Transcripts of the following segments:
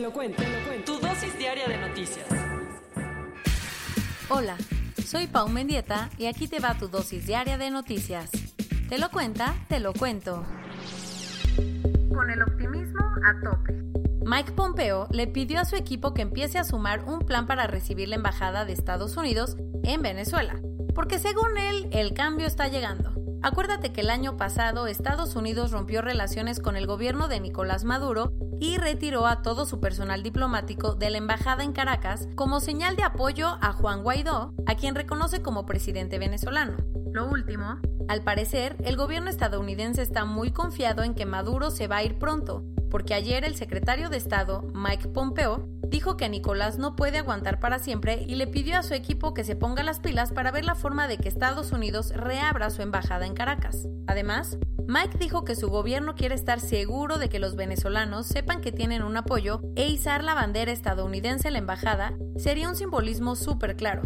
Te lo cuento, te lo cuento. Tu dosis diaria de noticias. Hola, soy Pau Mendieta y aquí te va tu dosis diaria de noticias. Te lo cuenta, te lo cuento. Con el optimismo a tope. Mike Pompeo le pidió a su equipo que empiece a sumar un plan para recibir la embajada de Estados Unidos en Venezuela, porque según él el cambio está llegando. Acuérdate que el año pasado Estados Unidos rompió relaciones con el gobierno de Nicolás Maduro y retiró a todo su personal diplomático de la embajada en Caracas como señal de apoyo a Juan Guaidó, a quien reconoce como presidente venezolano. Lo último, al parecer, el gobierno estadounidense está muy confiado en que Maduro se va a ir pronto, porque ayer el secretario de Estado, Mike Pompeo, dijo que Nicolás no puede aguantar para siempre y le pidió a su equipo que se ponga las pilas para ver la forma de que Estados Unidos reabra su embajada en Caracas. Además, Mike dijo que su gobierno quiere estar seguro de que los venezolanos sepan que tienen un apoyo e izar la bandera estadounidense en la embajada sería un simbolismo súper claro.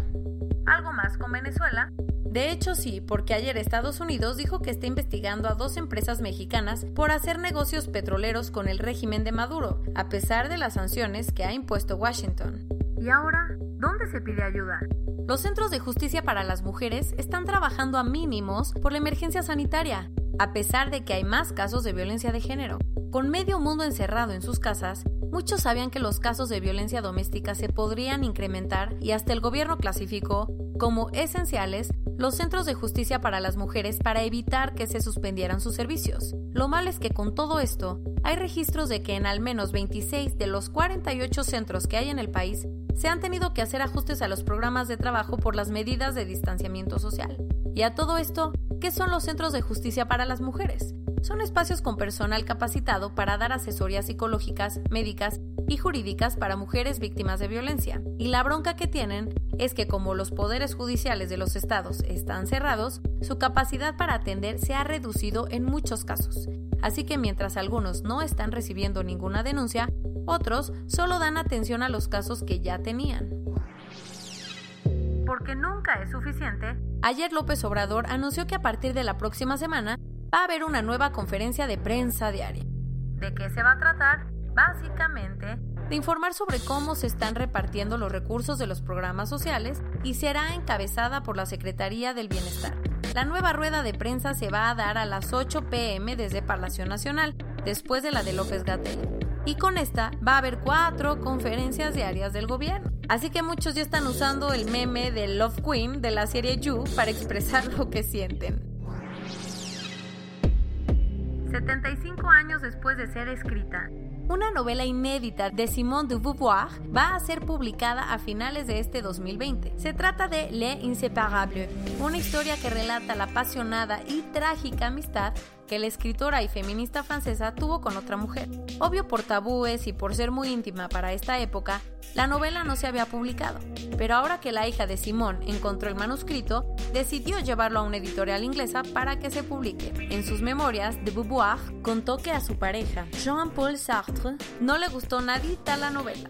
¿Algo más con Venezuela? De hecho, sí, porque ayer Estados Unidos dijo que está investigando a dos empresas mexicanas por hacer negocios petroleros con el régimen de Maduro, a pesar de las sanciones que ha impuesto Washington. ¿Y ahora? ¿Dónde se pide ayuda? Los centros de justicia para las mujeres están trabajando a mínimos por la emergencia sanitaria, a pesar de que hay más casos de violencia de género. Con medio mundo encerrado en sus casas, muchos sabían que los casos de violencia doméstica se podrían incrementar y hasta el gobierno clasificó como esenciales los centros de justicia para las mujeres para evitar que se suspendieran sus servicios. Lo malo es que con todo esto, hay registros de que en al menos 26 de los 48 centros que hay en el país se han tenido que hacer ajustes a los programas de trabajo por las medidas de distanciamiento social. Y a todo esto, ¿qué son los centros de justicia para las mujeres? Son espacios con personal capacitado para dar asesorías psicológicas, médicas y jurídicas para mujeres víctimas de violencia. Y la bronca que tienen es que como los poderes judiciales de los estados están cerrados, su capacidad para atender se ha reducido en muchos casos. Así que mientras algunos no están recibiendo ninguna denuncia, otros solo dan atención a los casos que ya tenían. Porque nunca es suficiente, ayer López Obrador anunció que a partir de la próxima semana va a haber una nueva conferencia de prensa diaria. ¿De qué se va a tratar? Básicamente, de informar sobre cómo se están repartiendo los recursos de los programas sociales y será encabezada por la Secretaría del Bienestar. La nueva rueda de prensa se va a dar a las 8 pm desde Palacio Nacional, después de la de López Gatel. Y con esta va a haber cuatro conferencias diarias del gobierno. Así que muchos ya están usando el meme de Love Queen de la serie You para expresar lo que sienten. 75 años después de ser escrita, una novela inédita de Simone de Beauvoir va a ser publicada a finales de este 2020. Se trata de Les Inséparables, una historia que relata la apasionada y trágica amistad que la escritora y feminista francesa tuvo con otra mujer. Obvio por tabúes y por ser muy íntima para esta época, la novela no se había publicado, pero ahora que la hija de Simón encontró el manuscrito, decidió llevarlo a una editorial inglesa para que se publique. En sus memorias, de Beauvoir contó que a su pareja, Jean-Paul Sartre, no le gustó nadita la novela.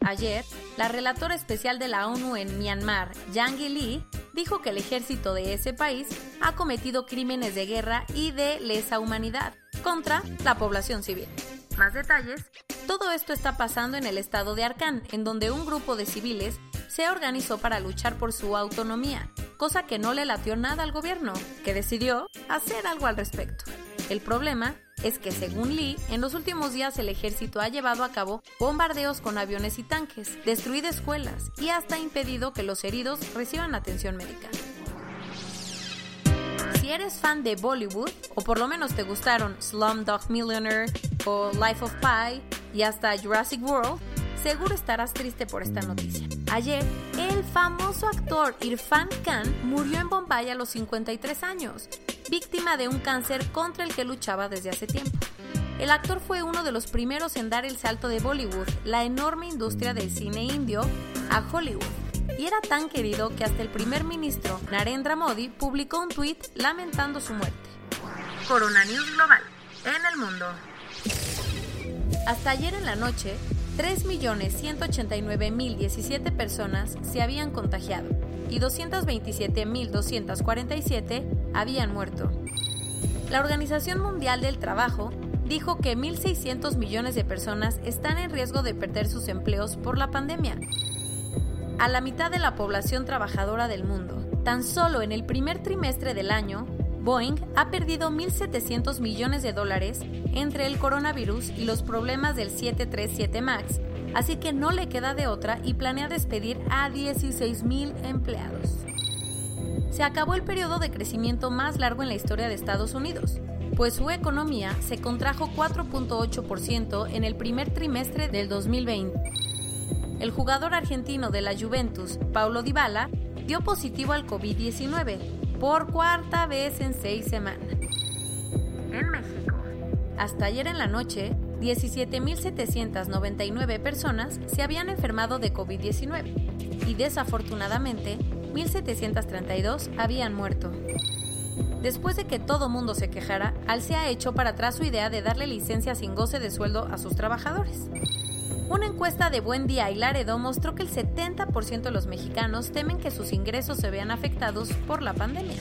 Ayer, la relatora especial de la ONU en Myanmar, Yang Lee, dijo que el ejército de ese país ha cometido crímenes de guerra y de lesa humanidad contra la población civil. Más detalles. Todo esto está pasando en el estado de Arcán, en donde un grupo de civiles se organizó para luchar por su autonomía, cosa que no le latió nada al gobierno, que decidió hacer algo al respecto. El problema es que según Lee, en los últimos días el ejército ha llevado a cabo bombardeos con aviones y tanques, destruido escuelas y hasta impedido que los heridos reciban atención médica. Si eres fan de Bollywood, o por lo menos te gustaron Slumdog Millionaire o Life of Pi y hasta Jurassic World, seguro estarás triste por esta noticia. Ayer, el famoso actor Irfan Khan murió en Bombay a los 53 años víctima de un cáncer contra el que luchaba desde hace tiempo. El actor fue uno de los primeros en dar el salto de Bollywood, la enorme industria del cine indio, a Hollywood. Y era tan querido que hasta el primer ministro Narendra Modi publicó un tuit lamentando su muerte. Corona News Global, en el mundo. Hasta ayer en la noche, 3.189.017 personas se habían contagiado y 227.247 habían muerto. La Organización Mundial del Trabajo dijo que 1.600 millones de personas están en riesgo de perder sus empleos por la pandemia. A la mitad de la población trabajadora del mundo, tan solo en el primer trimestre del año, Boeing ha perdido 1.700 millones de dólares entre el coronavirus y los problemas del 737 MAX, así que no le queda de otra y planea despedir a 16.000 empleados. Se acabó el periodo de crecimiento más largo en la historia de Estados Unidos, pues su economía se contrajo 4.8% en el primer trimestre del 2020. El jugador argentino de la Juventus, Paulo Dybala, dio positivo al COVID-19 por cuarta vez en seis semanas. En México. Hasta ayer en la noche, 17.799 personas se habían enfermado de COVID-19 y desafortunadamente 1.732 habían muerto. Después de que todo mundo se quejara, ha hecho para atrás su idea de darle licencia sin goce de sueldo a sus trabajadores. Una encuesta de Buen Día y Laredo mostró que el 70% de los mexicanos temen que sus ingresos se vean afectados por la pandemia.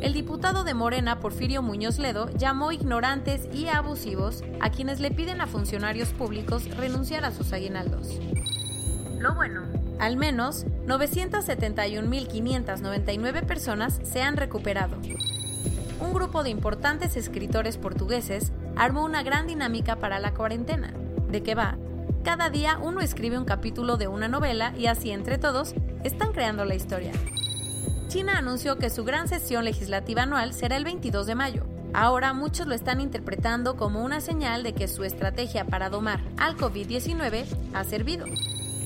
El diputado de Morena, Porfirio Muñoz Ledo, llamó ignorantes y abusivos a quienes le piden a funcionarios públicos renunciar a sus aguinaldos. Lo bueno. Al menos 971.599 personas se han recuperado. Un grupo de importantes escritores portugueses armó una gran dinámica para la cuarentena. ¿De qué va? Cada día uno escribe un capítulo de una novela y así entre todos están creando la historia. China anunció que su gran sesión legislativa anual será el 22 de mayo. Ahora muchos lo están interpretando como una señal de que su estrategia para domar al COVID-19 ha servido.